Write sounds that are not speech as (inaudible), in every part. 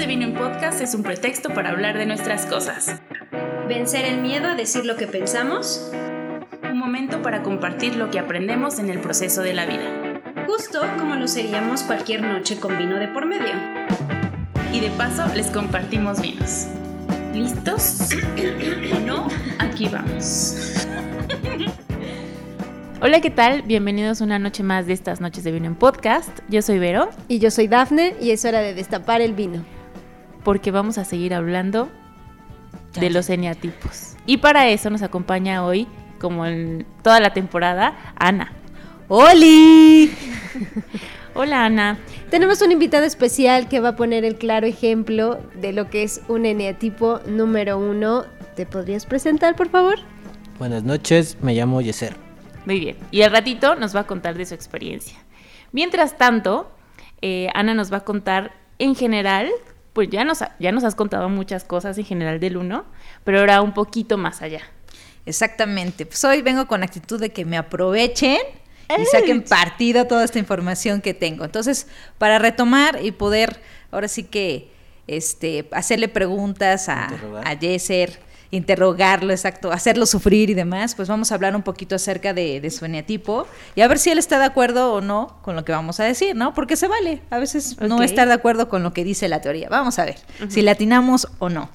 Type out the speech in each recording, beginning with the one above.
De Vino en Podcast es un pretexto para hablar de nuestras cosas. Vencer el miedo a decir lo que pensamos. Un momento para compartir lo que aprendemos en el proceso de la vida. Justo como lo seríamos cualquier noche con vino de por medio. Y de paso les compartimos vinos. ¿Listos? ¿O no? Aquí vamos. (laughs) Hola, ¿qué tal? Bienvenidos a una noche más de estas noches de vino en podcast. Yo soy Vero. Y yo soy Dafne y es hora de destapar el vino. Porque vamos a seguir hablando de los eneatipos. Y para eso nos acompaña hoy, como en toda la temporada, Ana. ¡Holi! (laughs) Hola Ana. Tenemos un invitado especial que va a poner el claro ejemplo de lo que es un eneatipo número uno. ¿Te podrías presentar, por favor? Buenas noches, me llamo Yeser. Muy bien. Y al ratito nos va a contar de su experiencia. Mientras tanto, eh, Ana nos va a contar en general, pues ya nos, ya nos has contado muchas cosas en general del uno, pero ahora un poquito más allá. Exactamente. Pues hoy vengo con actitud de que me aprovechen y saquen partido toda esta información que tengo. Entonces, para retomar y poder ahora sí que este, hacerle preguntas a, a Yeser, interrogarlo, exacto, hacerlo sufrir y demás, pues vamos a hablar un poquito acerca de, de, su eneatipo y a ver si él está de acuerdo o no con lo que vamos a decir, ¿no? Porque se vale, a veces okay. no estar de acuerdo con lo que dice la teoría. Vamos a ver uh -huh. si latinamos o no.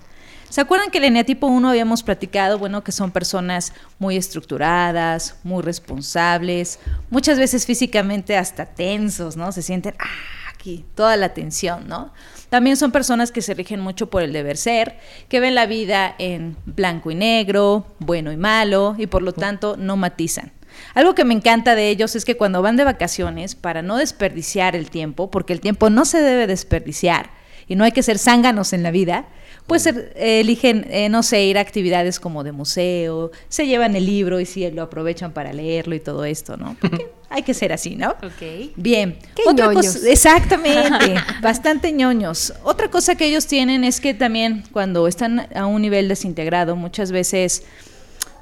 ¿Se acuerdan que el eneatipo 1 habíamos platicado, bueno, que son personas muy estructuradas, muy responsables, muchas veces físicamente hasta tensos, ¿no? Se sienten, ah, aquí, toda la tensión, ¿no? También son personas que se rigen mucho por el deber ser, que ven la vida en blanco y negro, bueno y malo, y por lo tanto no matizan. Algo que me encanta de ellos es que cuando van de vacaciones, para no desperdiciar el tiempo, porque el tiempo no se debe desperdiciar y no hay que ser zánganos en la vida, pues eh, eligen, eh, no sé, ir a actividades como de museo, se llevan el libro y sí lo aprovechan para leerlo y todo esto, ¿no? Porque (laughs) hay que ser así, ¿no? Ok. Bien. ¿Qué Otra ñoños? cosa, exactamente, (laughs) bastante ñoños. Otra cosa que ellos tienen es que también cuando están a un nivel desintegrado, muchas veces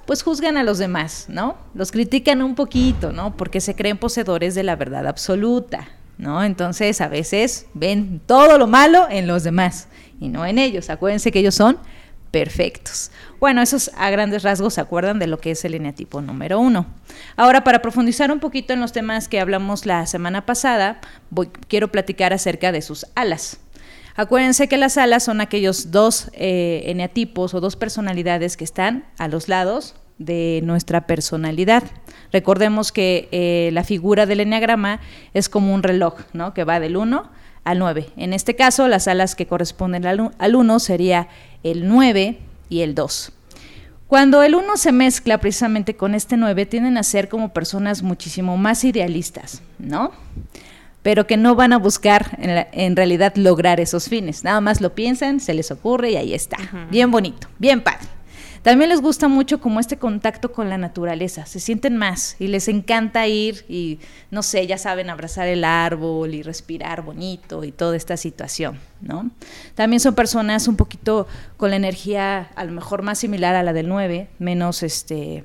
pues juzgan a los demás, ¿no? Los critican un poquito, ¿no? Porque se creen poseedores de la verdad absoluta, ¿no? Entonces a veces ven todo lo malo en los demás y no en ellos. Acuérdense que ellos son perfectos. Bueno, esos a grandes rasgos se acuerdan de lo que es el eneatipo número uno. Ahora, para profundizar un poquito en los temas que hablamos la semana pasada, voy, quiero platicar acerca de sus alas. Acuérdense que las alas son aquellos dos eh, eneatipos o dos personalidades que están a los lados de nuestra personalidad. Recordemos que eh, la figura del eneagrama es como un reloj, ¿no? Que va del 1 al 9. En este caso, las alas que corresponden al 1 sería el 9 y el 2. Cuando el 1 se mezcla precisamente con este 9, tienden a ser como personas muchísimo más idealistas, ¿no? Pero que no van a buscar en, la, en realidad lograr esos fines. Nada más lo piensan, se les ocurre y ahí está. Uh -huh. Bien bonito, bien padre. También les gusta mucho como este contacto con la naturaleza, se sienten más y les encanta ir y, no sé, ya saben, abrazar el árbol y respirar bonito y toda esta situación, ¿no? También son personas un poquito con la energía a lo mejor más similar a la del 9, menos este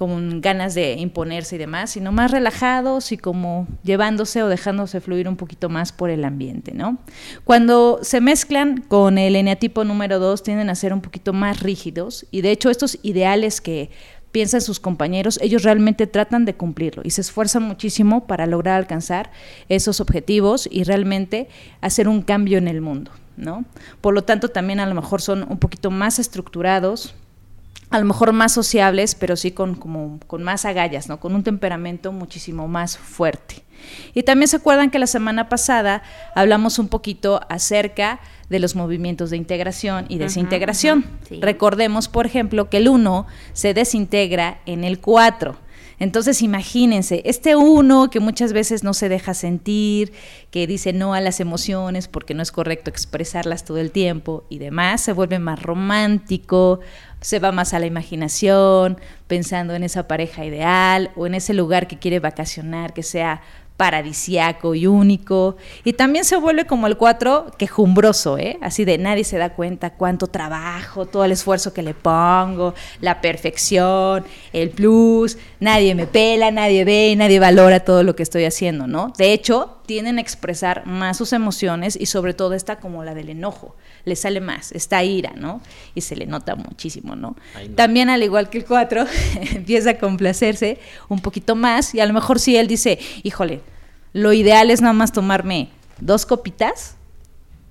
con ganas de imponerse y demás, sino más relajados y como llevándose o dejándose fluir un poquito más por el ambiente, ¿no? Cuando se mezclan con el eneatipo número 2 tienden a ser un poquito más rígidos y de hecho estos ideales que piensan sus compañeros, ellos realmente tratan de cumplirlo y se esfuerzan muchísimo para lograr alcanzar esos objetivos y realmente hacer un cambio en el mundo, ¿no? Por lo tanto, también a lo mejor son un poquito más estructurados, a lo mejor más sociables, pero sí con, como, con más agallas, ¿no? con un temperamento muchísimo más fuerte. Y también se acuerdan que la semana pasada hablamos un poquito acerca de los movimientos de integración y desintegración. Recordemos, por ejemplo, que el 1 se desintegra en el 4. Entonces imagínense, este uno que muchas veces no se deja sentir, que dice no a las emociones porque no es correcto expresarlas todo el tiempo y demás, se vuelve más romántico, se va más a la imaginación, pensando en esa pareja ideal o en ese lugar que quiere vacacionar, que sea paradisiaco y único. Y también se vuelve como el cuatro quejumbroso, ¿eh? Así de nadie se da cuenta cuánto trabajo, todo el esfuerzo que le pongo, la perfección, el plus, nadie me pela, nadie ve, nadie valora todo lo que estoy haciendo, ¿no? De hecho, tienden a expresar más sus emociones y sobre todo esta como la del enojo le sale más, esta ira, ¿no? Y se le nota muchísimo, ¿no? También al igual que el 4, (laughs) empieza a complacerse un poquito más y a lo mejor si él dice, híjole, lo ideal es nada más tomarme dos copitas,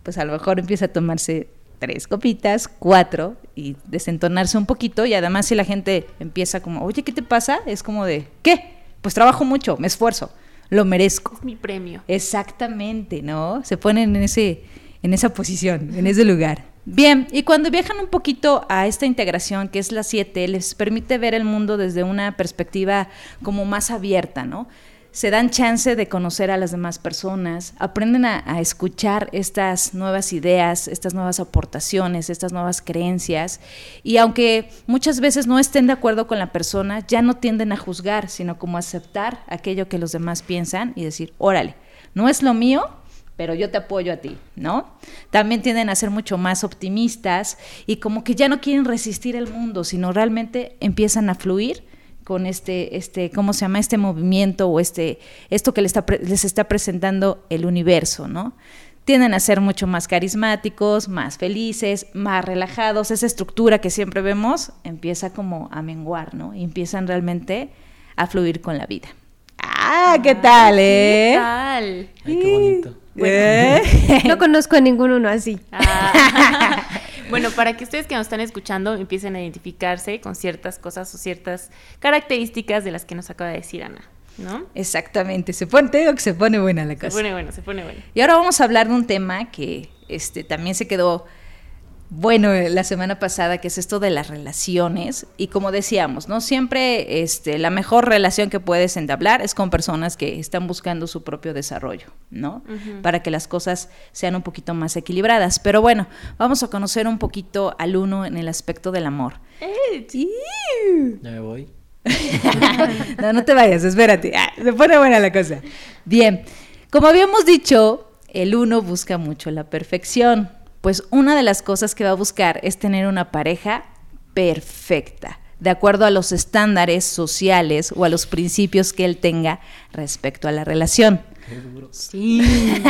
pues a lo mejor empieza a tomarse tres copitas, cuatro y desentonarse un poquito y además si la gente empieza como, oye, ¿qué te pasa? Es como de, ¿qué? Pues trabajo mucho, me esfuerzo, lo merezco. Es mi premio. Exactamente, ¿no? Se ponen en ese en esa posición, en ese lugar. Bien, y cuando viajan un poquito a esta integración, que es la 7, les permite ver el mundo desde una perspectiva como más abierta, ¿no? Se dan chance de conocer a las demás personas, aprenden a, escuchar estas nuevas ideas, estas nuevas aportaciones, estas nuevas creencias, y aunque muchas veces no estén de acuerdo con la persona, ya no tienden a juzgar, sino como aceptar aquello que los demás piensan y decir, órale, no es lo mío, pero yo te apoyo a ti, ¿no? También tienden a ser mucho más optimistas y como que ya no quieren resistir el mundo, sino realmente empiezan a fluir con este, este, ¿cómo se llama? Este movimiento o este, esto que les está, les está presentando el universo, ¿no? Tienden a ser mucho más carismáticos, más felices, más relajados. Esa estructura que siempre vemos empieza como a menguar, ¿no? Y empiezan realmente a fluir con la vida. Ah, ¿qué tal, eh? ¿Qué tal? Ay, qué bonito. ¿Eh? No conozco a ninguno así. Ah. (laughs) (laughs) bueno, para que ustedes que nos están escuchando empiecen a identificarse con ciertas cosas o ciertas características de las que nos acaba de decir Ana, ¿no? Exactamente, se pone, te digo que se pone buena la cosa. Se pone bueno, se pone bueno. Y ahora vamos a hablar de un tema que este, también se quedó bueno la semana pasada, que es esto de las relaciones. Y como decíamos, ¿no? Siempre este, la mejor relación que puedes entablar es con personas que están buscando su propio desarrollo, ¿no? Para que las cosas sean un poquito más equilibradas. Pero bueno, vamos a conocer un poquito al uno en el aspecto del amor. Ya me voy. (laughs) no, no te vayas, espérate. Ah, se pone buena la cosa. Bien, como habíamos dicho, el uno busca mucho la perfección. Pues una de las cosas que va a buscar es tener una pareja perfecta, de acuerdo a los estándares sociales o a los principios que él tenga respecto a la relación. Sí. (laughs)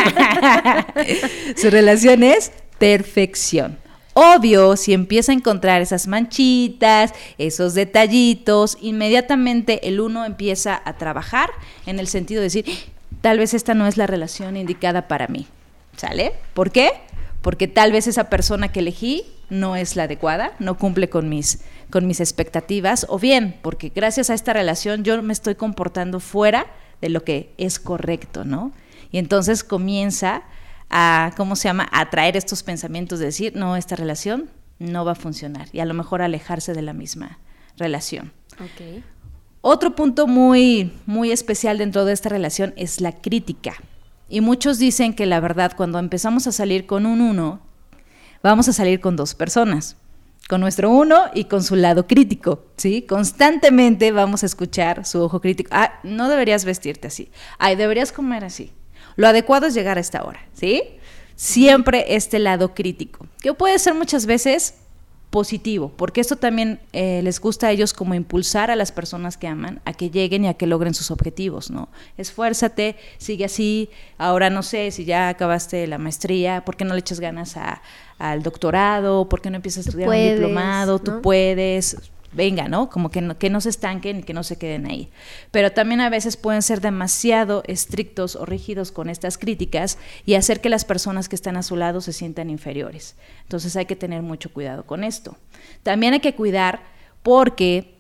Su relación es perfección. Obvio, si empieza a encontrar esas manchitas, esos detallitos, inmediatamente el uno empieza a trabajar en el sentido de decir, tal vez esta no es la relación indicada para mí. ¿Sale? ¿Por qué? Porque tal vez esa persona que elegí no es la adecuada, no cumple con mis, con mis expectativas, o bien porque gracias a esta relación yo me estoy comportando fuera de lo que es correcto, ¿no? Y entonces comienza a, ¿cómo se llama?, a traer estos pensamientos de decir, no, esta relación no va a funcionar y a lo mejor alejarse de la misma relación. Otro punto muy, muy especial dentro de esta relación es la crítica. Y muchos dicen que la verdad, cuando empezamos a salir con un uno, vamos a salir con dos personas. con nuestro uno y con su lado crítico, ¿sí? Constantemente vamos a escuchar su ojo crítico. Ah, no deberías vestirte así. Ay, deberías comer así. Lo adecuado es llegar a esta hora, ¿sí? Siempre este lado crítico, que puede ser muchas veces positivo, porque esto también eh, les gusta a ellos como impulsar a las personas que aman a que lleguen y a que logren sus objetivos, ¿no? Esfuérzate, sigue así, ahora no sé si ya acabaste la maestría, ¿por qué no le echas ganas a, al doctorado? ¿Por qué no empiezas a estudiar un diplomado? Tú puedes, venga, ¿no? Como que no, que no se estanquen y que no se queden ahí. Pero también a veces pueden ser demasiado estrictos o rígidos con estas críticas y hacer que las personas que están a su lado se sientan inferiores. Entonces hay que tener mucho cuidado con esto. También hay que cuidar porque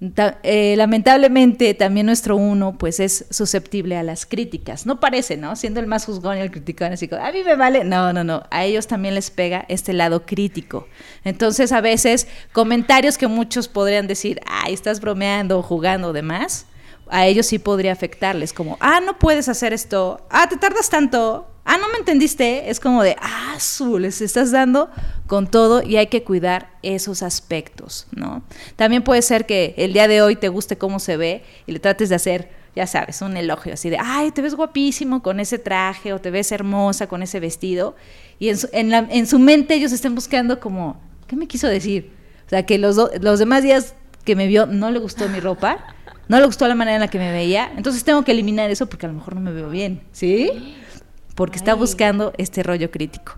eh, lamentablemente también nuestro uno pues es susceptible a las críticas. No parece, ¿no? Siendo el más juzgón y el criticón, así como, a mí me vale. No, no, no. A ellos también les pega este lado crítico. Entonces a veces comentarios que muchos podrían decir, ay, estás bromeando o jugando o demás, a ellos sí podría afectarles, como, ah, no puedes hacer esto, ah, te tardas tanto, ah, no me entendiste, es como de, ah, su, les estás dando con todo y hay que cuidar esos aspectos, ¿no? También puede ser que el día de hoy te guste cómo se ve y le trates de hacer, ya sabes, un elogio así de, ay, te ves guapísimo con ese traje o te ves hermosa con ese vestido y en su, en su mente ellos estén buscando como, ¿qué me quiso decir? O sea, que los, los demás días que me vio no le gustó mi ropa no le gustó la manera en la que me veía, entonces tengo que eliminar eso porque a lo mejor no me veo bien, ¿sí? Porque está buscando este rollo crítico.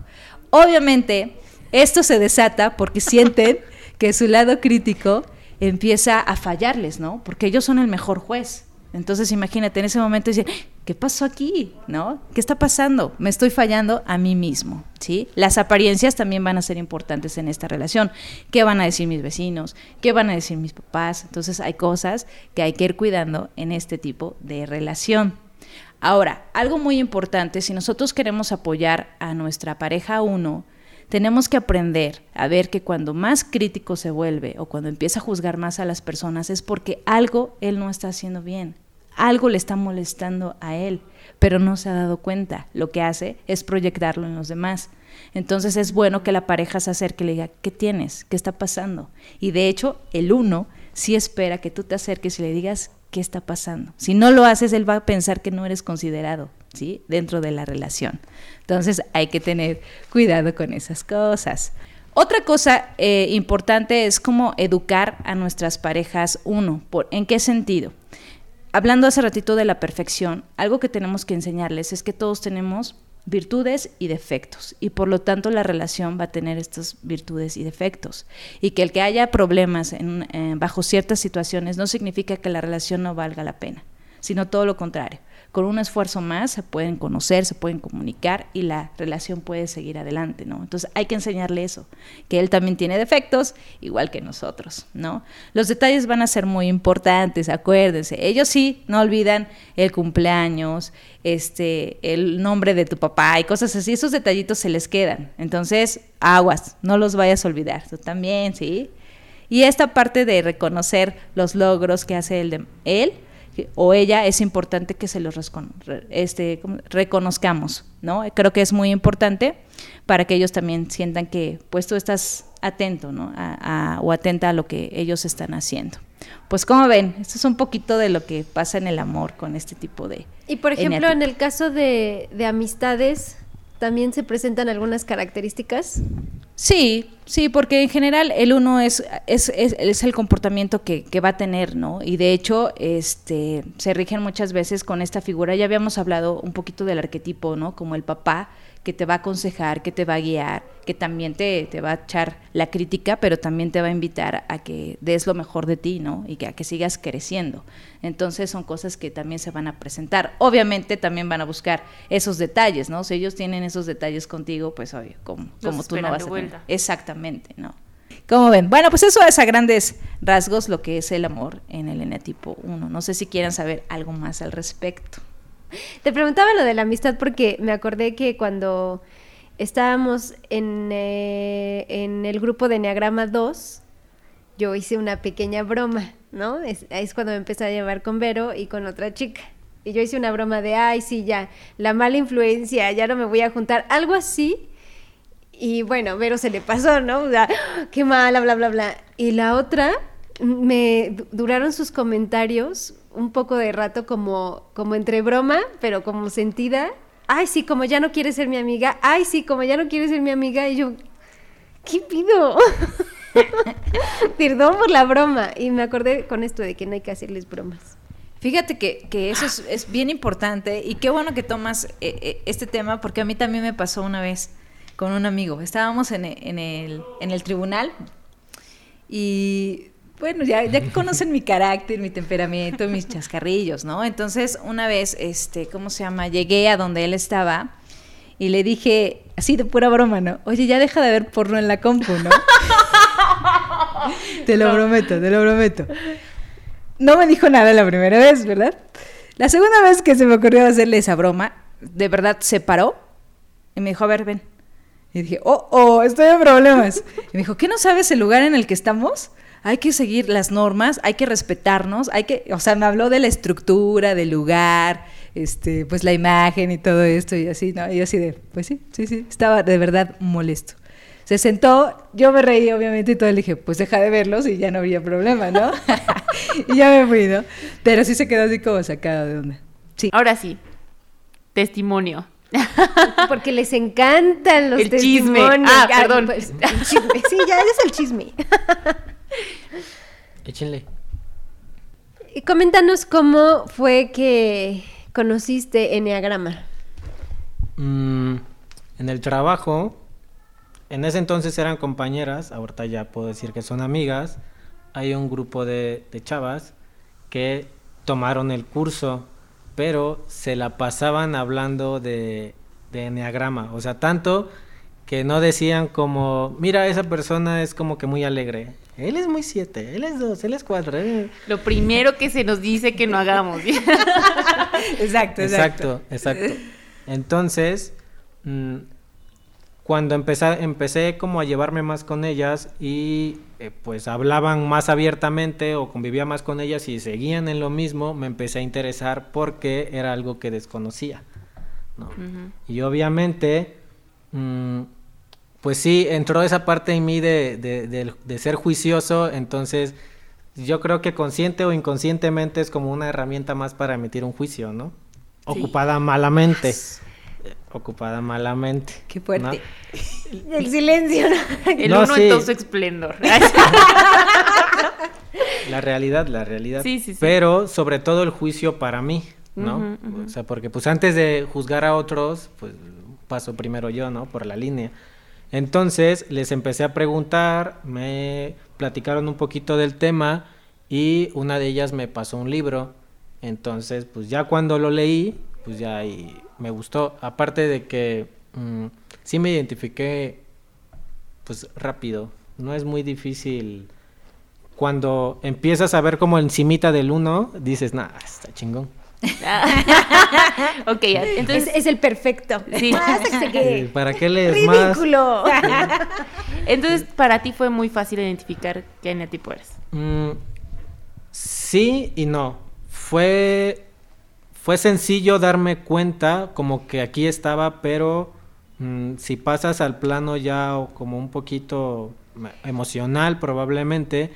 Obviamente, esto se desata porque (laughs) sienten que su lado crítico empieza a fallarles, ¿no? Porque ellos son el mejor juez. Entonces imagínate, en ese momento dice, ¿qué pasó aquí? ¿No? ¿Qué está pasando? Me estoy fallando a mí mismo, ¿sí? Las apariencias también van a ser importantes en esta relación. ¿Qué van a decir mis vecinos? ¿Qué van a decir mis papás? Entonces hay cosas que hay que ir cuidando en este tipo de relación. Ahora, algo muy importante, si nosotros queremos apoyar a nuestra pareja uno, tenemos que aprender a ver que cuando más crítico se vuelve o cuando empieza a juzgar más a las personas es porque algo él no está haciendo bien, algo le está molestando a él, pero no se ha dado cuenta. Lo que hace es proyectarlo en los demás. Entonces es bueno que la pareja se acerque y le diga, ¿qué tienes? ¿Qué está pasando? Y de hecho, el uno sí espera que tú te acerques y le digas, ¿qué está pasando? Si no lo haces, él va a pensar que no eres considerado, ¿sí? Dentro de la relación. Entonces hay que tener cuidado con esas cosas. Otra cosa eh, importante es cómo educar a nuestras parejas uno. Por, ¿En qué sentido? Hablando hace ratito de la perfección, algo que tenemos que enseñarles es que todos tenemos virtudes y defectos y por lo tanto la relación va a tener estas virtudes y defectos. Y que el que haya problemas eh, bajo ciertas situaciones no significa que la relación no valga la pena, sino todo lo contrario con un esfuerzo más se pueden conocer, se pueden comunicar y la relación puede seguir adelante, ¿no? Entonces hay que enseñarle eso, que él también tiene defectos, igual que nosotros, ¿no? Los detalles van a ser muy importantes, acuérdense. Ellos sí, no olvidan el cumpleaños, este, el nombre de tu papá y cosas así, esos detallitos se les quedan. Entonces, aguas, no los vayas a olvidar, tú también, ¿sí? Y esta parte de reconocer los logros que hace él, él o ella es importante que se los este, reconozcamos, ¿no? Creo que es muy importante para que ellos también sientan que pues tú estás atento, ¿no? o atenta a lo que ellos están haciendo. Pues como ven, esto es un poquito de lo que pasa en el amor con este tipo de... Y por ejemplo, en el caso de, de amistades, también se presentan algunas características. Sí, sí, porque en general el uno es, es, es, el comportamiento que, que, va a tener, ¿no? Y de hecho, este, se rigen muchas veces con esta figura. Ya habíamos hablado un poquito del arquetipo, ¿no? Como el papá, que te va a aconsejar, que te va a guiar, que también te, te, va a echar la crítica, pero también te va a invitar a que des lo mejor de ti, ¿no? Y que a que sigas creciendo. Entonces son cosas que también se van a presentar. Obviamente también van a buscar esos detalles, ¿no? Si ellos tienen esos detalles contigo, pues obvio, como, como tú no vas a tener. Exactamente, ¿no? ¿Cómo ven? Bueno, pues eso es a grandes rasgos lo que es el amor en el eneatipo 1. No sé si quieran saber algo más al respecto. Te preguntaba lo de la amistad porque me acordé que cuando estábamos en, eh, en el grupo de Enneagrama 2, yo hice una pequeña broma, ¿no? Es, es cuando me empecé a llevar con Vero y con otra chica. Y yo hice una broma de, ay, sí, ya, la mala influencia, ya no me voy a juntar, algo así. Y bueno, Vero se le pasó, ¿no? O sea, qué mala, bla, bla, bla. Y la otra, me du- duraron sus comentarios un poco de rato como, como entre broma, pero como sentida. Ay, sí, como ya no quiere ser mi amiga. Ay, sí, como ya no quiere ser mi amiga. Y yo, ¿qué pido? (laughs) Perdón por la broma. Y me acordé con esto de que no hay que hacerles bromas. Fíjate que, que eso es, es bien importante y qué bueno que tomas eh, eh, este tema porque a mí también me pasó una vez con un amigo. Estábamos en, e- en el, en el tribunal y bueno, ya, ya conocen mi carácter, mi temperamento, mis chascarrillos, ¿no? Entonces, una vez, este, ¿cómo se llama? Llegué a donde él estaba y le dije, así de pura broma, ¿no? Oye, ya deja de ver porno en la compu, ¿no? (laughs) te lo prometo, te lo prometo. No me dijo nada la primera vez, ¿verdad? La segunda vez que se me ocurrió hacerle esa broma, de verdad se paró y me dijo, a ver, ven. Y dije, oh, oh, estoy en problemas. Y me dijo, ¿qué no sabes el lugar en el que estamos? Hay que seguir las normas, hay que respetarnos, hay que, o sea, me habló de la estructura, del lugar, este, pues la imagen y todo esto y así, ¿no? Y yo así de, pues sí, sí, sí, estaba de verdad molesto. Se sentó, yo me reí obviamente y todo, le dije, pues deja de verlos y ya no habría problema, ¿no? (laughs) y ya me fui, ¿no? Pero sí se quedó así como sacado de onda. Sí. Ahora sí, testimonio. (laughs) Porque les encantan los El chisme. Ah, perdón. pues, el chisme. Sí, ya es el chisme. (laughs) (laughs) Échenle. Y coméntanos cómo fue que conociste Enneagrama. Mm, en el trabajo, en ese entonces eran compañeras, ahorita ya puedo decir que son amigas. Hay un grupo de, de chavas que tomaron el curso, pero se la pasaban hablando de, de enneagrama. O sea, tanto que no decían como, mira, esa persona es como que muy alegre. Él es muy siete, él es dos, él es cuatro. él- Lo primero que se nos dice que no hagamos. (laughs) Exacto, Exacto, exacto. Entonces, mm, cuando empecé, empecé como a llevarme más con ellas y eh, pues hablaban más abiertamente o convivía más con ellas y seguían en lo mismo, me empecé a interesar porque era algo que desconocía. ¿no? Y obviamente, mm, pues sí, entró esa parte en mí de, de- de- de ser juicioso, entonces yo creo que consciente o inconscientemente es como una herramienta más para emitir un juicio, ¿no? Ocupada malamente. Ocupada malamente. Qué fuerte. ¿no? (laughs) El silencio. ¿no? El No, uno sí. en todo su esplendor. (laughs) La realidad, la realidad. Sí, sí, sí. Pero sobre todo el juicio para mí, ¿no? O sea, porque pues antes de juzgar a otros, pues paso primero yo, ¿no? Por la línea. Entonces les empecé a preguntar, me platicaron un poquito del tema y una de ellas me pasó un libro. Entonces, pues ya cuando lo leí, pues ya ahí me gustó. Aparte de que mm, sí me identifiqué, pues rápido. No es muy difícil cuando empiezas a ver como encimita del uno, dices, nah, está chingón. (laughs) ok, Es, entonces, es el perfecto. Sí. (laughs) Que. ¿Para qué lees más? Ridículo. (laughs) entonces para ti fue muy fácil identificar qué eneatipo eres. Mm, sí y no. Fue, fue sencillo darme cuenta como que aquí estaba, pero mm, si pasas al plano ya o como un poquito ma- emocional probablemente,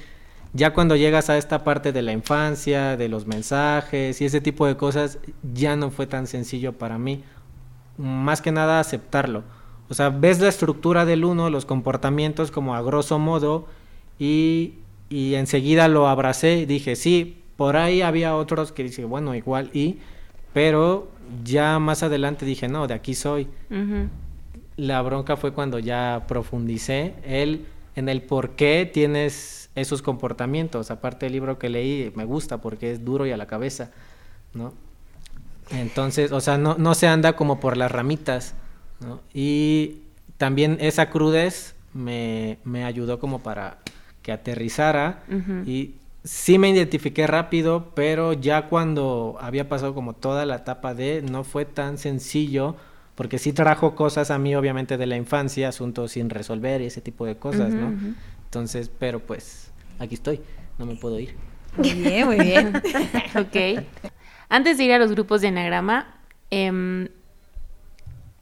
ya cuando llegas a esta parte de la infancia, de los mensajes y ese tipo de cosas, ya no fue tan sencillo para mí. Más que nada aceptarlo. O sea, ves la estructura del uno, los comportamientos como a grosso modo y, y enseguida lo abracé y dije, sí, por ahí había otros que dije, bueno, igual y, pero ya más adelante dije, no, de aquí soy. La bronca fue cuando ya profundicé el, en el por qué tienes esos comportamientos. Aparte del libro que leí, me gusta porque es duro y a la cabeza, ¿no? Entonces, o sea, no, no se anda como por las ramitas, ¿no? Y también esa crudez me, me ayudó como para que aterrizara y sí me identifiqué rápido, pero ya cuando había pasado como toda la etapa de, no fue tan sencillo, porque sí trajo cosas a mí, obviamente, de la infancia, asuntos sin resolver y ese tipo de cosas, ¿no? Entonces, pero pues, aquí estoy, no me puedo ir. Muy bien, muy bien. (laughs) Ok. Antes de ir a los grupos de enagrama, em,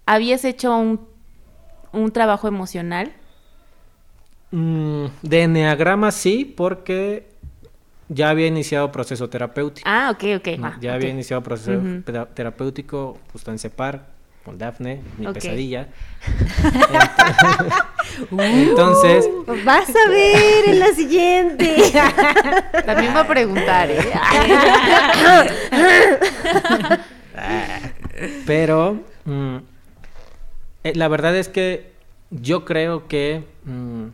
habías hecho un, un trabajo emocional? Mm, de enneagrama sí, porque ya había iniciado proceso terapéutico. Ah, ok, ok. ya ok. había iniciado proceso terapéutico justo en Separ con Dafne, mi pesadilla. (laughs) (laughs) Entonces, Vas a ver en la siguiente. (laughs) También va a preguntar, ¿eh? pero mm, eh, la verdad es que yo creo que mm,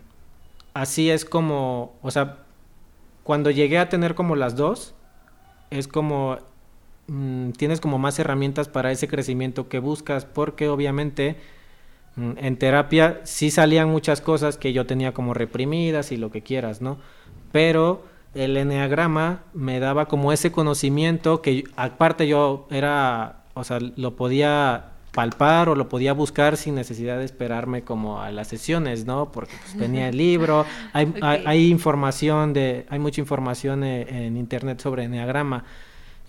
así es como, o sea, cuando llegué a tener como las dos, es como mm, tienes como más herramientas para ese crecimiento que buscas, porque obviamente mm, en terapia sí salían muchas cosas que yo tenía como reprimidas y lo que quieras, ¿no? Pero el enneagrama me daba como ese conocimiento que aparte yo era, o sea, lo podía palpar o lo podía buscar sin necesidad de esperarme como a las sesiones, ¿no? Porque pues, tenía el libro, (laughs) hay, hay, Ok. hay información de, hay mucha información eh, en internet sobre enneagrama,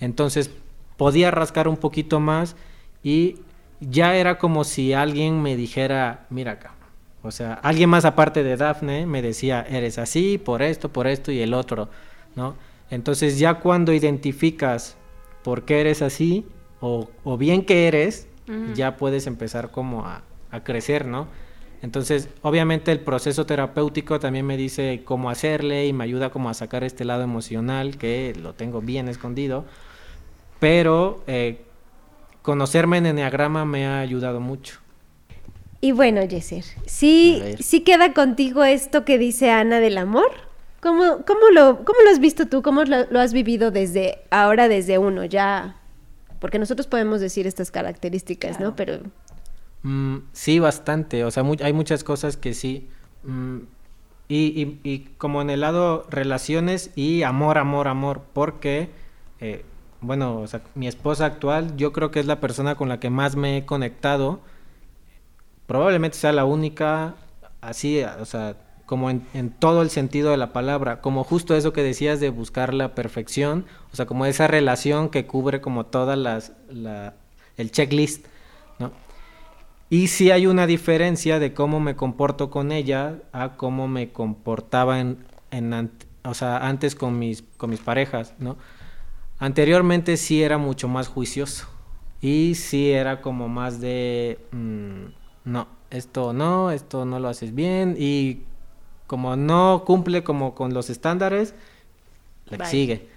entonces podía rascar un poquito más y ya era como si alguien me dijera, mira acá, o sea, alguien más aparte de Dafne me decía, eres así, por esto, por esto y el otro, ¿no? Entonces ya cuando identificas por qué eres así o, o bien que eres, ya puedes empezar como a, a crecer, ¿no? Entonces, obviamente el proceso terapéutico también me dice cómo hacerle y me ayuda como a sacar este lado emocional que lo tengo bien escondido, pero eh, conocerme en enneagrama me ha ayudado mucho. Y bueno, Yeser, ¿sí. ¿sí queda contigo esto que dice Ana del amor? ¿Cómo, cómo, lo, cómo lo has visto tú? ¿Cómo lo, lo has vivido desde ahora, desde uno? Ya, porque nosotros podemos decir estas características, ¿no? Pero Mm, sí, bastante. O sea, hay muchas cosas que sí. Mm, y, y- y como en el lado relaciones y amor, amor, amor. Porque, eh, bueno, o sea, mi esposa actual, yo creo que es la persona con la que más me he conectado. Probablemente sea la única, así, o sea, como en, todo el sentido de la palabra. Como justo eso que decías de buscar la perfección. O sea, como esa relación que cubre como todas las, la, el checklist, ¿no? Y sí hay una diferencia de cómo me comporto con ella a cómo me comportaba en, en o sea, antes con mis, con mis parejas, ¿no? Anteriormente sí era mucho más juicioso y sí era como más de, mm, no, esto no, esto no lo haces bien y como no cumple como con los estándares, le Bye. sigue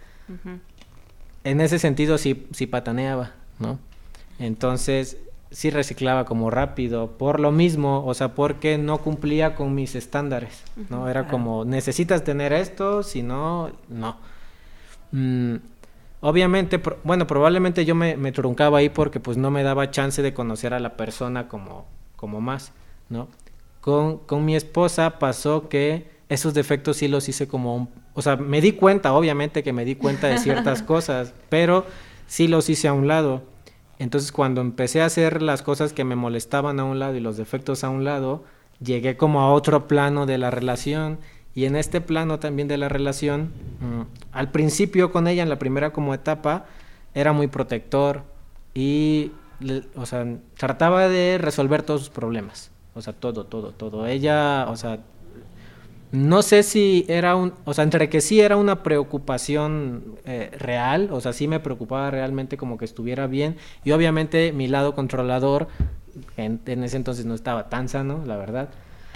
en ese sentido sí, sí pataneaba, ¿no? Entonces sí reciclaba como rápido, por lo mismo, o sea, porque no cumplía con mis estándares, ¿no? Era como, necesitas tener esto, si no, no. Mm, obviamente, pro- bueno, probablemente yo me, me truncaba ahí porque pues no me daba chance de conocer a la persona como, como más, ¿no? Con, con mi esposa pasó que esos defectos sí los hice como un... O sea, me di cuenta, obviamente que me di cuenta de ciertas (laughs) cosas, pero sí los hice a un lado. Entonces cuando empecé a hacer las cosas que me molestaban a un lado y los defectos a un lado, llegué como a otro plano de la relación y en este plano también de la relación, mm, al principio con ella en la primera como etapa era muy protector y, o sea, trataba de resolver todos sus problemas, o sea, todo, todo, todo. Ella, o sea, no sé si era un, o sea, entre que sí era una preocupación eh, real, o sea, sí me preocupaba realmente como que estuviera bien, y obviamente mi lado controlador en, en ese entonces no estaba tan sano, la verdad.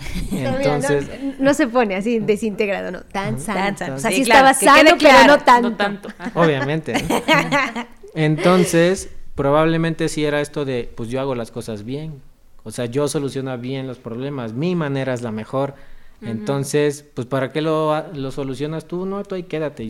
(laughs) Entonces, no, no se pone así desintegrado, ¿no? Tan sano. Tan sano, O sea, sí, sí claro, estaba que quede sano, pero claro, no tanto. No tanto. (laughs) obviamente. ¿no? Entonces, probablemente sí era esto de, pues yo hago las cosas bien, o sea, yo soluciono bien los problemas, mi manera es la mejor. Entonces, pues ¿para qué lo, lo solucionas tú? No, tú ahí quédate.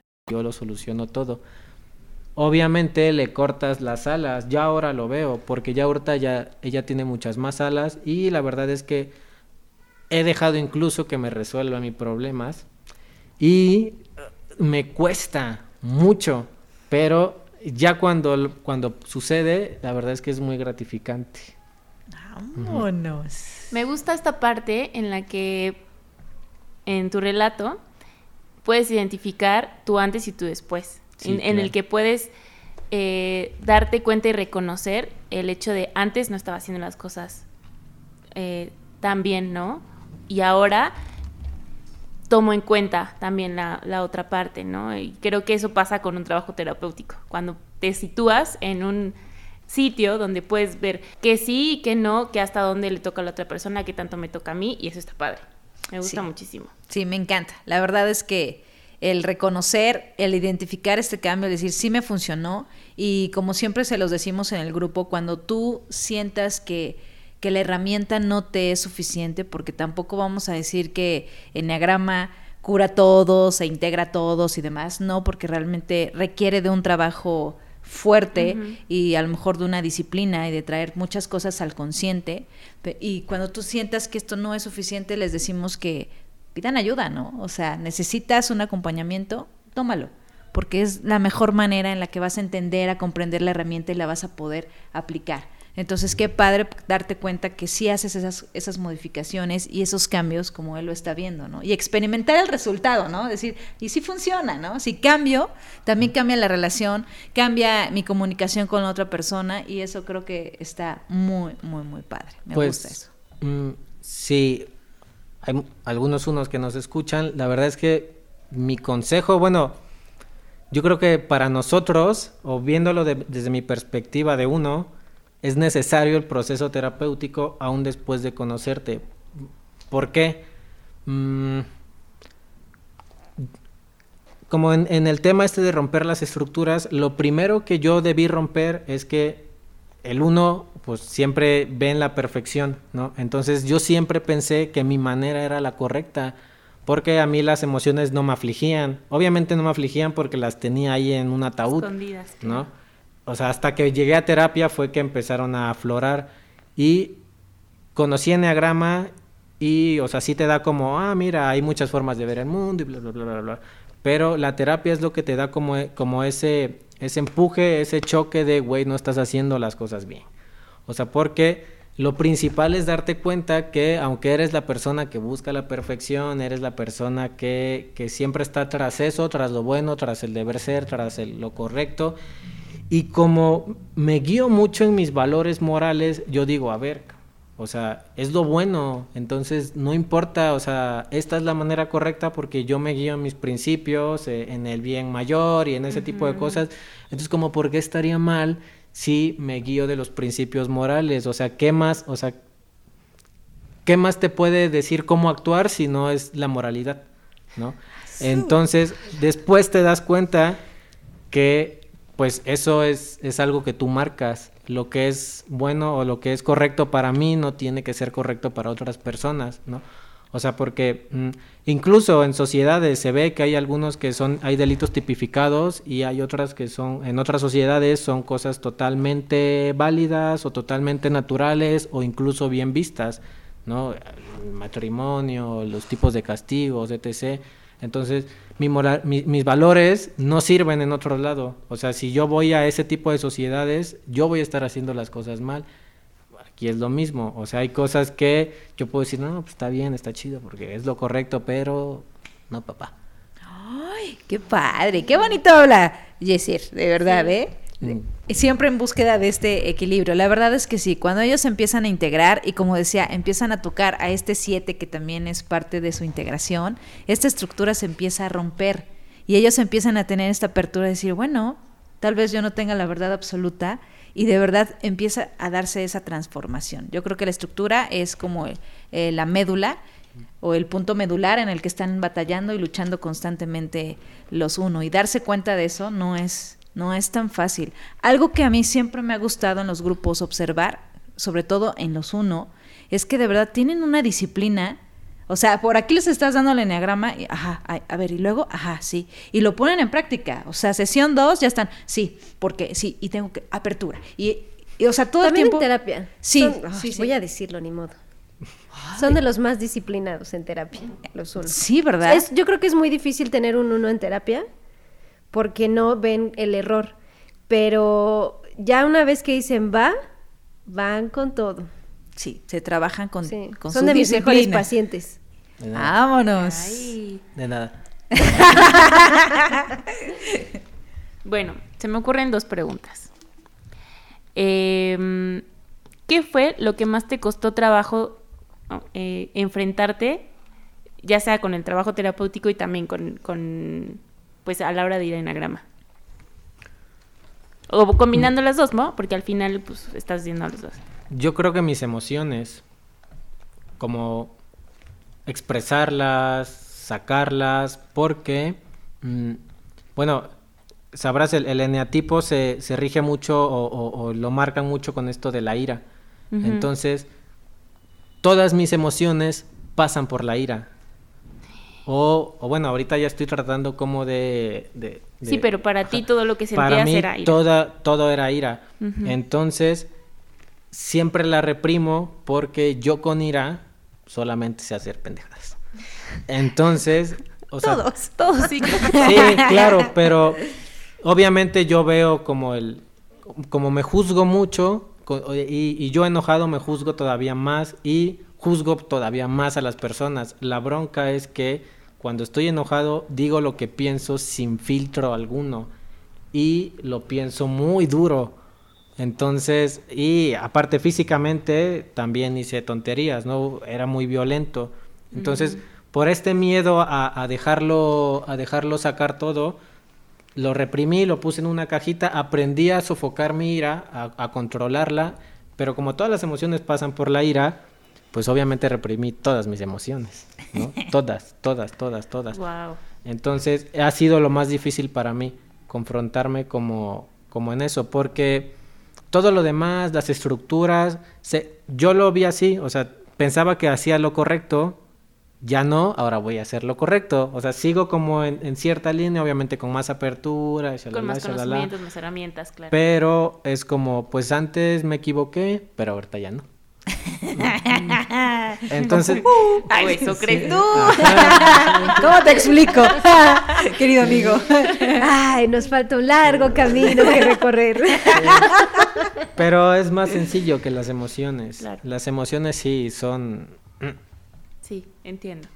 Yo lo soluciono todo. Obviamente le cortas las alas, ya ahora lo veo, porque ya ahorita ya ella tiene muchas más alas y la verdad es que he dejado incluso que me resuelva mis problemas y me cuesta mucho, pero ya cuando, cuando sucede, la verdad es que es muy gratificante. Vámonos. Me gusta esta parte en la que en tu relato puedes identificar tu antes y tu después, Sí, en, en el que puedes eh, darte cuenta y reconocer el hecho de antes no estaba haciendo las cosas eh, tan bien, ¿no? Y ahora tomo en cuenta también la, la otra parte, ¿no? Y creo que eso pasa con un trabajo terapéutico, cuando te sitúas en un sitio donde puedes ver que sí y que no, que hasta dónde le toca a la otra persona, que tanto me toca a mí, y eso está padre. Me gusta Sí. muchísimo. Sí, me encanta. La verdad es que el reconocer, el identificar este cambio, el decir, sí me funcionó, y como siempre se los decimos en el grupo, cuando tú sientas que, que la herramienta no te es suficiente, porque tampoco vamos a decir que Enneagrama cura a todos, se integra a todos y demás, no, porque realmente requiere de un trabajo fuerte y a lo mejor de una disciplina y de traer muchas cosas al consciente. Y cuando tú sientas que esto no es suficiente, les decimos que pidan ayuda, ¿no? O sea, necesitas un acompañamiento, tómalo, porque es la mejor manera en la que vas a entender, a comprender la herramienta y la vas a poder aplicar. Entonces, qué padre darte cuenta que sí haces esas, esas modificaciones y esos cambios como él lo está viendo, ¿no? Y experimentar el resultado, ¿no? Decir, y si funciona, ¿no? Si cambio, también cambia la relación, cambia mi comunicación con la otra persona y eso creo que está muy, muy, muy padre. Me pues, gusta eso. mm, sí, hay algunos unos que nos escuchan. La verdad es que mi consejo, bueno, yo creo que para nosotros, o viéndolo de- desde mi perspectiva de uno, es necesario el proceso terapéutico aún después de conocerte. ¿Por qué? Mm, como en, en el tema este de romper las estructuras, lo primero que yo debí romper es que el uno pues siempre ve en la perfección, ¿no? Entonces yo siempre pensé que mi manera era la correcta, porque a mí las emociones no me afligían. Obviamente no me afligían porque las tenía ahí en un ataúd, Escondidas. ¿no? O sea, hasta que llegué a terapia fue que empezaron a aflorar y conocí Enneagrama y, o sea, sí te da como, ah, mira, hay muchas formas de ver el mundo y bla, bla, bla, bla, bla. Pero la terapia es lo que te da como, como ese, ese empuje, ese choque de, güey, no estás haciendo las cosas bien. O sea, porque lo principal es darte cuenta que aunque eres la persona que busca la perfección, eres la persona que, que siempre está tras eso, tras lo bueno, tras el deber ser, tras el- lo correcto. Y como me guío mucho en mis valores morales, yo digo, a ver, o sea, es lo bueno, entonces no importa, o sea, esta es la manera correcta porque yo me guío en mis principios, eh, en el bien mayor y en ese tipo de cosas. Entonces, como, ¿por qué estaría mal si me guío de los principios morales? O sea, ¿qué más, o sea, qué más te puede decir cómo actuar si no es la moralidad, ¿no? Entonces, después te das cuenta que pues eso es, es algo que tú marcas. Lo que es bueno o lo que es correcto para mí no tiene que ser correcto para otras personas, ¿no? O sea, porque mm, incluso en sociedades se ve que hay algunos que son, hay delitos tipificados y hay otras que son, en otras sociedades son cosas totalmente válidas o totalmente naturales o incluso bien vistas, ¿no? El matrimonio, los tipos de castigos, etc. Entonces, mi moral- mi- mis valores no sirven en otro lado. O sea, si yo voy a ese tipo de sociedades, yo voy a estar haciendo las cosas mal. Aquí es lo mismo. O sea, hay cosas que yo puedo decir, no, pues está bien, está chido, porque es lo correcto, pero no, papá. Ay, qué padre, qué bonito habla Yesir, de verdad, ¿eh? Mm. Siempre en búsqueda de este equilibrio. La verdad es que sí, cuando ellos empiezan a integrar y como decía, empiezan a tocar a este 7 que también es parte de su integración, esta estructura se empieza a romper. y ellos empiezan a tener esta apertura de decir, bueno, tal vez yo no tenga la verdad absoluta y de verdad empieza a darse esa transformación. Yo creo que la estructura es como eh, la médula o el punto medular en el que están batallando y luchando constantemente los uno y darse cuenta de eso no es no es tan fácil. Algo que a mí siempre me ha gustado en los grupos observar, sobre todo en los uno, es que de verdad tienen una disciplina. O sea, por aquí les estás dando el enneagrama, y, ajá, a ver, y luego, ajá, sí. Y lo ponen en práctica. O sea, sesión dos, ya están, sí, porque sí, y tengo que, apertura. Y, o sea, todo También el tiempo. en terapia. Sí, Son- sí. Voy a decirlo, ni modo. Son de los más disciplinados en terapia, los unos. Sí, ¿verdad? Es- yo creo que es muy difícil tener un uno en terapia porque no ven el error. Pero ya una vez que dicen va, van con todo. Sí, se trabajan con, Sí. con Son su de mis mejores pacientes. De. Vámonos. Ay. De nada. (laughs) Bueno, se me ocurren dos preguntas. Em, ¿Qué fue lo que más te costó trabajo eh, enfrentarte, ya sea con el trabajo terapéutico y también con, con, pues a la hora de ir a enagrama? O combinando las dos, ¿no? Porque al final, pues, estás haciendo las dos. Yo creo que mis emociones, como expresarlas, sacarlas, porque, mm, bueno, sabrás, el, el eneatipo se, se rige mucho o, o- o lo marcan mucho con esto de la ira. Entonces, todas mis emociones pasan por la ira. O, o bueno, ahorita ya estoy tratando como de... de- Sí, pero para ti todo lo que sentías para mí era ira. Toda, todo era ira. Entonces, siempre la reprimo porque yo con ira solamente sé hacer pendejadas. Entonces, o sea, Todos. Todos, sí. (laughs) sí, claro, pero obviamente yo veo como el, como me juzgo mucho y yo enojado me juzgo todavía más y juzgo todavía más a las personas. La bronca es que cuando estoy enojado digo lo que pienso sin filtro alguno y lo pienso muy duro. Entonces, y aparte físicamente también hice tonterías, ¿no? Era muy violento. Entonces, por este miedo a, a dejarlo, a dejarlo sacar todo, lo reprimí, lo puse en una cajita, aprendí a sofocar mi ira, a, a controlarla, pero como todas las emociones pasan por la ira, pues obviamente reprimí todas mis emociones, ¿no? (laughs) todas, todas, todas, todas. Wow. Entonces ha sido lo más difícil para mí, confrontarme como, como en eso, porque todo lo demás, las estructuras, se, yo lo vi así, o sea, pensaba que hacía lo correcto, ya no, ahora voy a hacer lo correcto, o sea, sigo como en, en cierta línea, obviamente con más apertura, Con shalala, más shalala, conocimientos, más herramientas, claro. pero es como, pues antes me equivoqué, pero ahorita ya no. (laughs) (laughs) Entonces, O eso crees tú. (laughs) ¿Cómo te explico, (laughs) querido amigo? Ay, nos falta un largo camino que recorrer. pero es más sencillo que las emociones. Claro. Las emociones sí son... Sí, entiendo.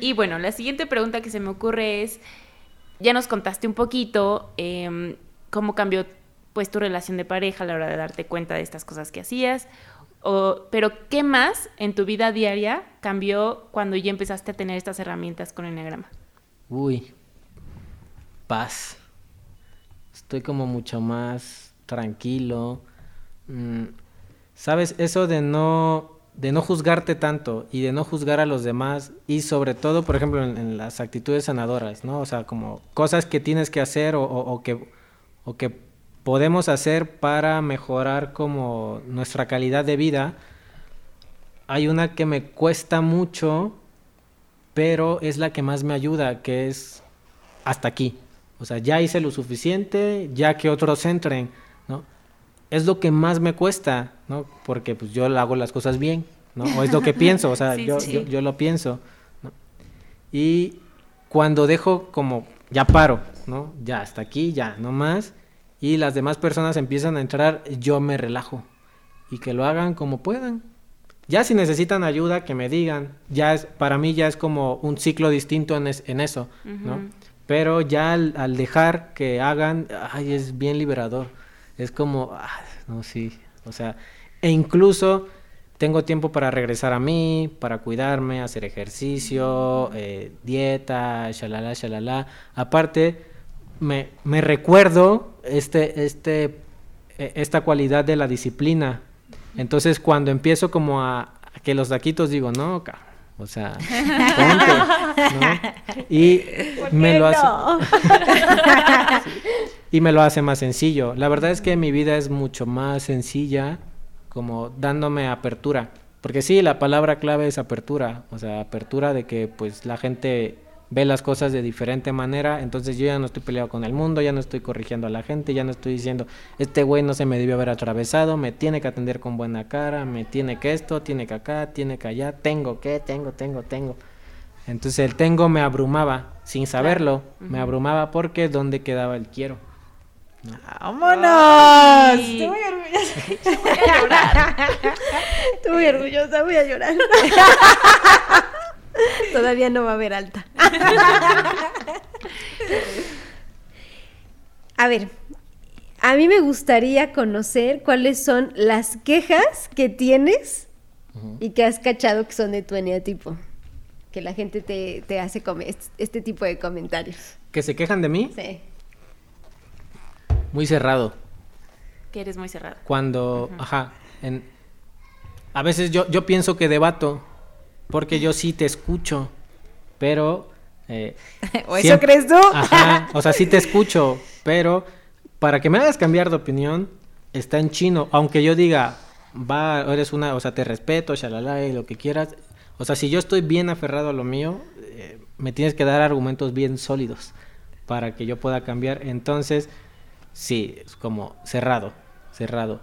y bueno, la siguiente pregunta que se me ocurre es, ya nos contaste un poquito em, cómo cambió pues tu relación de pareja a la hora de darte cuenta de estas cosas que hacías, pero ¿qué más en tu vida diaria cambió cuando ya empezaste a tener estas herramientas con Enneagrama? Uy, paz. Estoy como mucho más tranquilo. Mm, Sabes, eso de no, de no juzgarte tanto y de no juzgar a los demás y sobre todo, por ejemplo, en, en las actitudes sanadoras, ¿no? O sea, como cosas que tienes que hacer o, o- o que, o que podemos hacer para mejorar como nuestra calidad de vida. Hay una que me cuesta mucho, pero es la que más me ayuda, que es hasta aquí. O sea, ya hice lo suficiente, ya que otros entren, ¿no? Es lo que más me cuesta, ¿no? Porque pues yo hago las cosas bien, ¿no? O es lo que pienso, o sea, (laughs) Sí, yo, sí. yo, yo lo pienso, ¿no? Y cuando dejo como, ya paro, ¿no? Ya hasta aquí, ya, no más. Y las demás personas empiezan a entrar, yo me relajo. Y que lo hagan como puedan. Ya si necesitan ayuda, que me digan. Ya es, para mí ya es como un ciclo distinto en, es- en eso, ¿no? Pero ya al, al dejar que hagan, ay, es bien liberador. Es como, ah, no, sí. O sea, e incluso tengo tiempo para regresar a mí, para cuidarme, hacer ejercicio, eh, dieta, shalala, shalala. Aparte, me, me recuerdo este, este, eh, esta cualidad de la disciplina. Entonces, cuando empiezo como a, a que los daquitos digo, no, ca- o sea, ponte, ¿no? (laughs) Y me lo hace (laughs) y me lo hace más sencillo. La verdad es que mi vida es mucho más sencilla, como dándome apertura. Porque sí, la palabra clave es apertura, o sea, apertura de que pues la gente ve las cosas de diferente manera, entonces yo ya no estoy peleado con el mundo, ya no estoy corrigiendo a la gente, ya no estoy diciendo, este güey no se me debió haber atravesado, me tiene que atender con buena cara, me tiene que esto, tiene que acá, tiene que allá, tengo que, tengo, tengo, tengo. Entonces el tengo me abrumaba, sin saberlo, me abrumaba porque ¿dónde quedaba el quiero? ¡Vámonos! Ay. Estoy muy orgullosa. (laughs) Estoy muy orgullosa, voy a llorar. (laughs) Todavía no va a haber alta. (laughs) A ver, a mí me gustaría conocer cuáles son las quejas que tienes y que has cachado que son de tu eneatipo. Que la gente te, te hace come- este, este tipo de comentarios. ¿Que se quejan de mí? Sí. Muy cerrado. Que eres muy cerrado. Cuando, ajá, en, a veces yo, yo pienso que debato, porque yo sí te escucho, pero... eh, (laughs) ¿O eso crees tú? Ajá, (laughs) o sea, sí te escucho, pero para que me hagas cambiar de opinión, está en chino, aunque yo diga, va, eres una, o sea, te respeto, shalala, y lo que quieras, o sea, si yo estoy bien aferrado a lo mío, eh, me tienes que dar argumentos bien sólidos para que yo pueda cambiar, entonces, sí, es como cerrado, cerrado.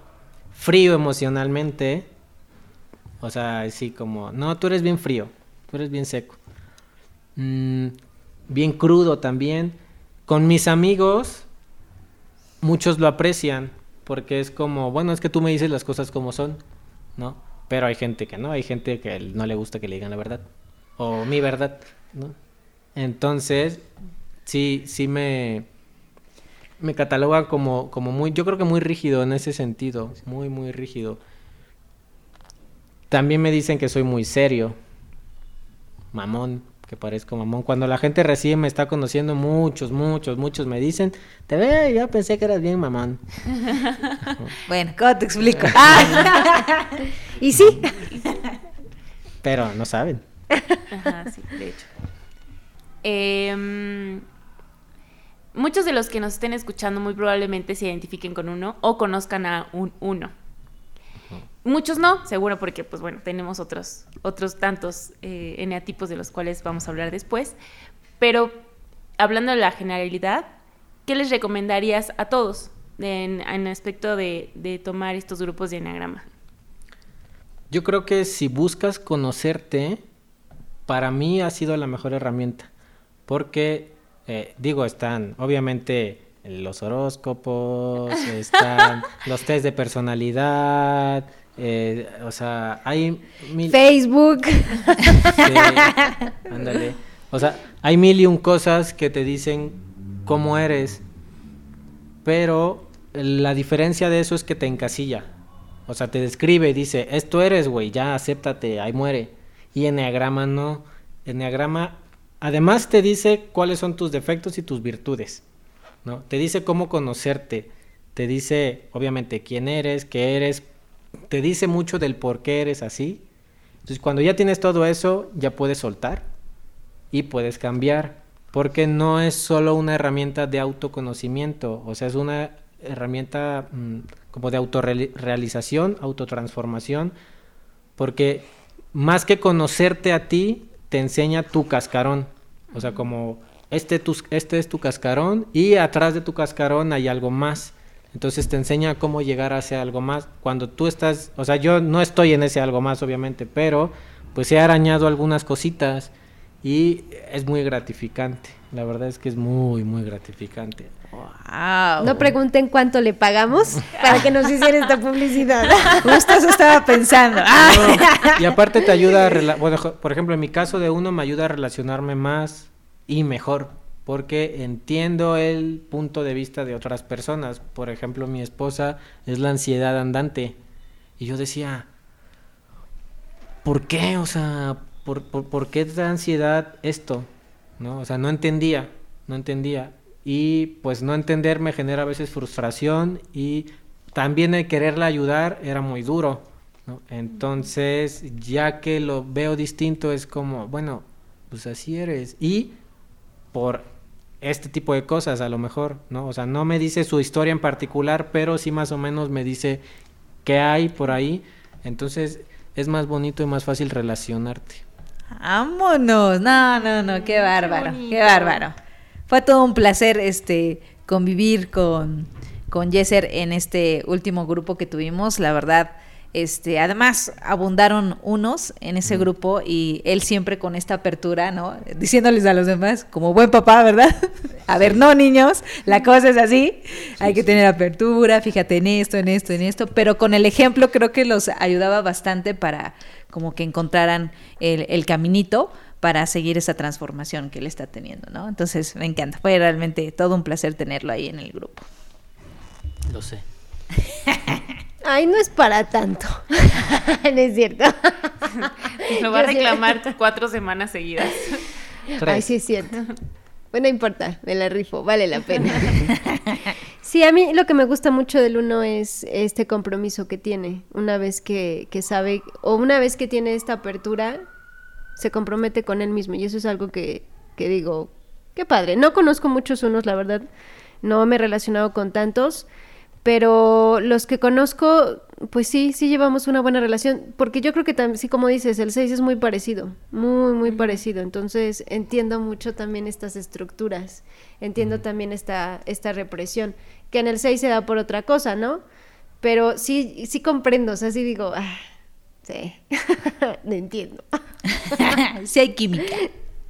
Frío emocionalmente, o sea, sí, como, no, tú eres bien frío, tú eres bien seco. Mm, bien crudo también. Con mis amigos, muchos lo aprecian, porque es como, bueno, es que tú me dices las cosas como son, ¿no? Pero hay gente que no, hay gente que no le gusta que le digan la verdad, o mi verdad, ¿no? Entonces, sí, sí me, me como, como muy, yo creo que muy rígido en ese sentido, muy, muy rígido. También me dicen que soy muy serio, mamón, que parezco mamón. Cuando la gente recién me está conociendo, muchos, muchos, muchos me dicen, te veo, yo pensé que eras bien mamón. (laughs) Bueno, ¿cómo te explico? (laughs) (laughs) Y sí, Pero no saben. Ajá, sí, de hecho. Em, muchos de los que nos estén escuchando muy probablemente se identifiquen con uno o conozcan a un uno. Muchos no, seguro, porque pues bueno, tenemos otros, otros tantos eh, eneatipos de los cuales vamos a hablar después. Pero hablando de la generalidad, ¿qué les recomendarías a todos en, en aspecto de, de tomar estos grupos de eneagrama? Yo creo que si buscas conocerte, para mí ha sido la mejor herramienta. Porque, eh, digo, están obviamente los horóscopos, (laughs) están los test de personalidad, eh, o sea, hay mil... Facebook. Sí, ándale. O sea, hay mil y un cosas que te dicen cómo eres, pero la diferencia de eso es que te encasilla. O sea, te describe y dice, esto eres, güey, ya acéptate, ahí muere. Y Enneagrama no. Enneagrama, además te dice cuáles son tus defectos y tus virtudes. ¿no? Te dice cómo conocerte. Te dice, obviamente, quién eres, qué eres. Te dice mucho del por qué eres así. Entonces, cuando ya tienes todo eso, ya puedes soltar y puedes cambiar. Porque no es solo una herramienta de autoconocimiento, o sea, es una herramienta mm, como de autorrealización, autotransformación, porque más que conocerte a ti, te enseña tu cascarón. O sea, como este, tus- este es tu cascarón y atrás de tu cascarón hay algo más. Entonces te enseña cómo llegar hacia algo más. Cuando tú estás, o sea, yo no estoy en ese algo más, obviamente, pero pues he arañado algunas cositas y es muy gratificante. La verdad es que es muy, muy gratificante. Wow. No pregunten cuánto le pagamos (laughs) para que nos hiciera esta publicidad. (laughs) Justo eso estaba pensando. Y aparte te ayuda a, bueno, por ejemplo, en mi caso de uno me ayuda a relacionarme más y mejor, porque entiendo el punto de vista de otras personas. Por ejemplo, mi esposa es la ansiedad andante. Y yo decía, ¿por qué? O sea, ¿por, por, por qué da ansiedad esto? ¿No? O sea, no entendía, no entendía. Y pues no entender me genera a veces frustración y también el quererla ayudar era muy duro. ¿no? Entonces, ya que lo veo distinto, es como, bueno, pues así eres. Y por este tipo de cosas, a lo mejor, ¿no? O sea, no me dice su historia en particular, pero sí más o menos me dice qué hay por ahí. Entonces, es más bonito y más fácil relacionarte. Vámonos. No, no, no, qué bárbaro, qué, bárbaro. Fue todo un placer este convivir con, con Jesser en este último grupo que tuvimos. La verdad, este, además, abundaron unos en ese grupo y él siempre con esta apertura, ¿no? Diciéndoles a los demás, como buen papá, ¿verdad? (laughs) a ver, no, niños, la cosa es así, hay que tener apertura, fíjate en esto, en esto, en esto, pero con el ejemplo creo que los ayudaba bastante para como que encontraran el, el caminito para seguir esa transformación que él está teniendo, ¿no? Entonces, me encanta, fue realmente todo un placer tenerlo ahí en el grupo. Lo sé. (laughs) Ay, no es para tanto. (laughs) no es cierto. Lo va a reclamar cuatro semanas seguidas. Ay, sí es cierto. Bueno, no importa, me la rifo, vale la pena. (laughs) Sí, a mí lo que me gusta mucho del uno es este compromiso que tiene. Una vez que, que sabe, o una vez que tiene esta apertura, se compromete con él mismo. Y eso es algo que, que digo, qué padre. No conozco muchos unos, la verdad. No me he relacionado con tantos. Pero los que conozco, pues sí, sí llevamos una buena relación. Porque yo creo que también, sí, como dices, el 6 es muy parecido. Muy, muy parecido. Entonces entiendo mucho también estas estructuras. Entiendo también esta, esta represión. Que en el 6 se da por otra cosa, ¿no? Pero sí, sí comprendo. O sea, sí digo, ah, sí, (laughs) lo entiendo. (laughs) sí hay química.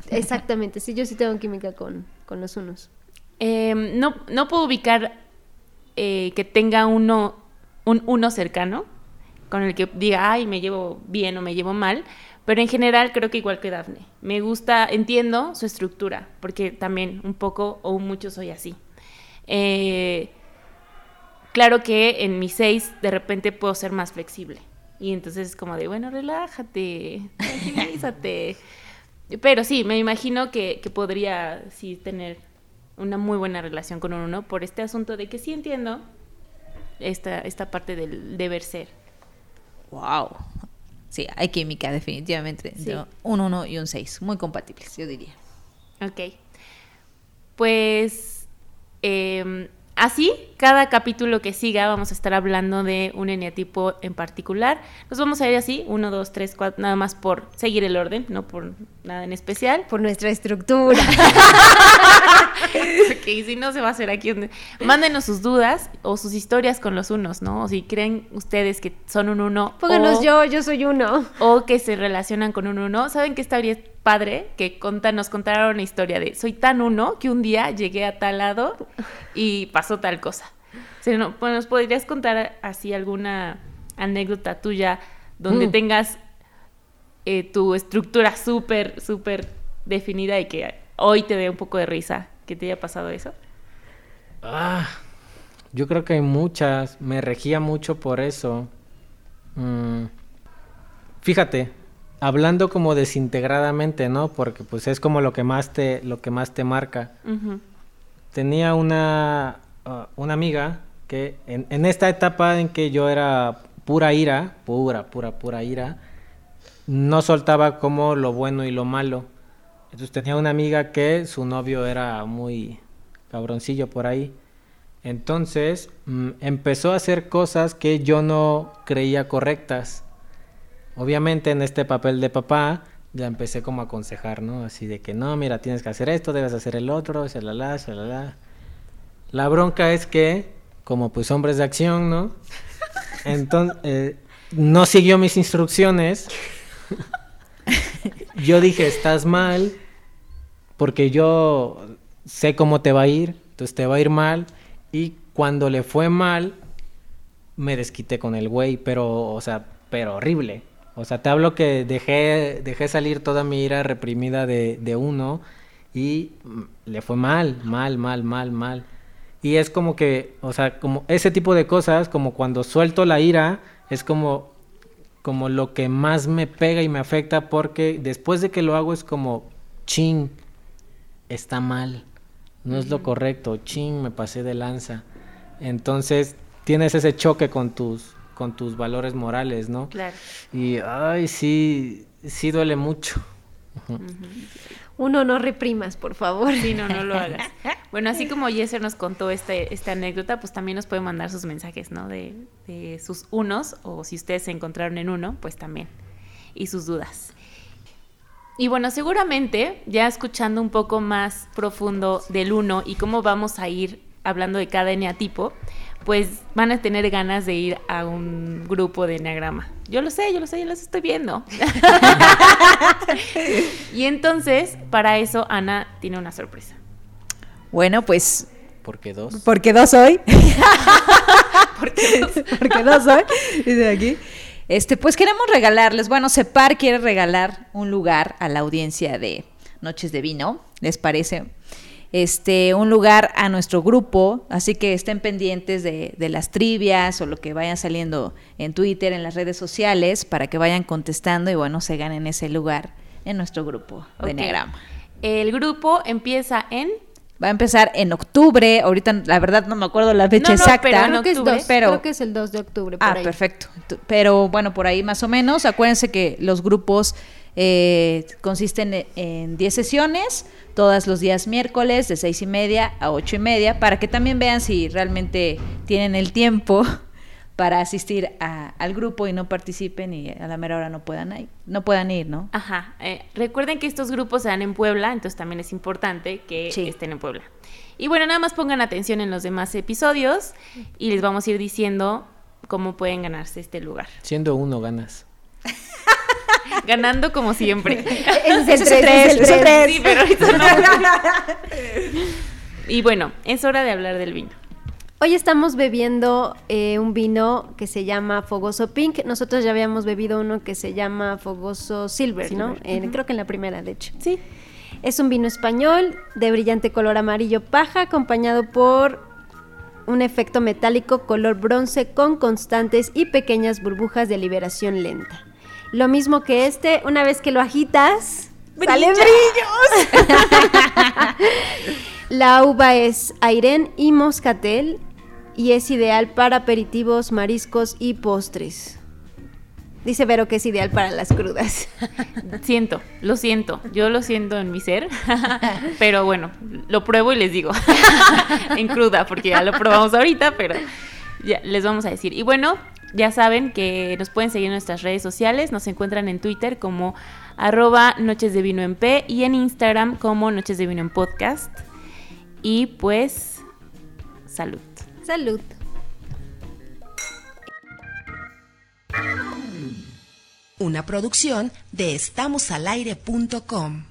Exactamente, sí, yo sí tengo química con, con los unos. Eh, no, no puedo ubicar eh, que tenga uno, un uno cercano con el que diga, ay, me llevo bien o me llevo mal, pero en general creo que igual que Dafne. Me gusta, entiendo su estructura, porque también un poco o mucho soy así. Eh, claro que en mi 6 de repente puedo ser más flexible. Y entonces es como de, bueno, relájate, (laughs) tranquilízate. Pero sí, me imagino que, que podría sí tener una muy buena relación con un uno por este asunto de que sí entiendo esta, esta parte del deber ser. Wow. Sí, hay química definitivamente. Sí. Un 1 y un 6, muy compatibles, yo diría. Ok. Pues eh, así, cada capítulo que siga vamos a estar hablando de un eneatipo en particular. Nos vamos a ir así, uno, dos, tres, cuatro, nada más por seguir el orden, no por nada en especial. Por nuestra estructura. (laughs) Porque si no se va a hacer aquí. Mándenos sus dudas o sus historias con los unos, ¿no? O si creen ustedes que son un uno. Pónganos o- yo, yo soy uno. o que se relacionan con un uno. ¿Saben qué estaría padre? Que conta, nos contaron una historia de soy tan uno que un día llegué a tal lado y pasó tal cosa. O sea, no, pues, ¿Nos podrías contar así alguna anécdota tuya donde Mm. tengas eh, tu estructura súper, súper definida y que hoy te dé un poco de risa que te haya pasado eso? Ah, yo creo que hay muchas. Me regía mucho por eso. Mm, Fíjate, hablando como desintegradamente, ¿no? Porque pues es como lo que más te, lo que más te marca. Tenía una, ah, una amiga que en, en esta etapa en que yo era pura ira, pura, pura, pura ira, no soltaba como lo bueno y lo malo. Entonces tenía una amiga que su novio era muy cabroncillo por ahí. Entonces mm, empezó a hacer cosas que yo no creía correctas. Obviamente en este papel de papá ya empecé como a aconsejar, ¿no? Así de que no, mira, tienes que hacer esto, debes hacer el otro, shalala, shalala. La bronca es que, como pues hombres de acción, ¿no? (laughs) Entonces, no siguió mis instrucciones. Yo dije, estás mal, porque yo sé cómo te va a ir, entonces te va a ir mal. Y cuando le fue mal, me desquité con el güey, pero, o sea, pero horrible. O sea, te hablo que dejé, dejé salir toda mi ira reprimida de, de uno y le fue mal, mal, mal, mal, mal. Y es como que, o sea, como ese tipo de cosas, como cuando suelto la ira, es como como lo que más me pega y me afecta porque después de que lo hago es como, ching, está mal, no es lo correcto, ching, me pasé de lanza. Entonces tienes ese choque con tus, con tus valores morales, ¿no? Claro. Y, ay, sí, sí duele mucho. Uno no reprimas, por favor. Sí, no, no lo hagas. (laughs) Bueno, así como Yeser nos contó este, esta anécdota, pues también nos puede mandar sus mensajes, ¿no? De, de sus unos, o si ustedes se encontraron en uno, pues también. Y sus dudas. Y bueno, seguramente, ya escuchando un poco más profundo del uno y cómo vamos a ir hablando de cada eneatipo, pues van a tener ganas de ir a un grupo de eneagrama. Yo lo sé, yo lo sé, yo los estoy viendo. (laughs) y entonces, para eso, Ana tiene una sorpresa. Bueno, pues Porque dos. porque dos hoy. (laughs) (laughs) porque dos hoy. Dice aquí. Este, pues queremos regalarles, bueno, Separ quiere regalar un lugar a la audiencia de Noches de Vino, ¿les parece? Este, un lugar a nuestro grupo, así que estén pendientes de, de las trivias o lo que vayan saliendo en Twitter, en las redes sociales, para que vayan contestando y bueno, se ganen ese lugar en nuestro grupo de. Enneagrama. El grupo empieza en... Va a empezar en octubre, ahorita la verdad no me acuerdo la fecha No, no, exacta. pero Creo que, es octubre, dos, pero- creo que es el 2 de octubre. Por Ah, ahí. perfecto. Pero bueno, por ahí más o menos. Acuérdense que los grupos eh, consisten en 10 sesiones, todos los días miércoles de 6 y media a 8 y media, para que también vean si realmente tienen el tiempo (laughs) para asistir a- al grupo y no participen y a la mera hora no puedan ir, no puedan ir, ¿no? Ajá. eh, recuerden que estos grupos se dan en Puebla, entonces también es importante que Sí. estén en Puebla. Y bueno, nada más pongan atención en los demás episodios y les vamos a ir diciendo cómo pueden ganarse este lugar. Siendo uno ganas. Ganando como siempre. (laughs) Ese es el Ese es el tres, tres, ese es el ese es el tres. Sí, pero ahorita no. (laughs) Y bueno, es hora de hablar del vino. Hoy estamos bebiendo eh, un vino que se llama Fogoso Pink. Nosotros ya habíamos bebido uno que se llama Fogoso Silver, ¿no? Ujú. Creo que en la primera, de hecho. Sí. Es un vino español de brillante color amarillo paja, acompañado por un efecto metálico color bronce con constantes y pequeñas burbujas de liberación lenta. Lo mismo que este, una vez que lo agitas, sale brillos. (laughs) La uva es Airén y Moscatel y es ideal para aperitivos, mariscos y postres. Dice Vero que es ideal para las crudas. (laughs) Siento, lo siento, yo lo siento en mi ser, (laughs) pero bueno, lo pruebo y les digo, en cruda, porque ya lo probamos ahorita, pero ya les vamos a decir. Y bueno, ya saben que nos pueden seguir en nuestras redes sociales, nos encuentran en Twitter como arroba Noches de Vino en P y en Instagram como Noches de Vino en Podcast. Y pues, salud. Salud. Una producción de estamosalaire.com.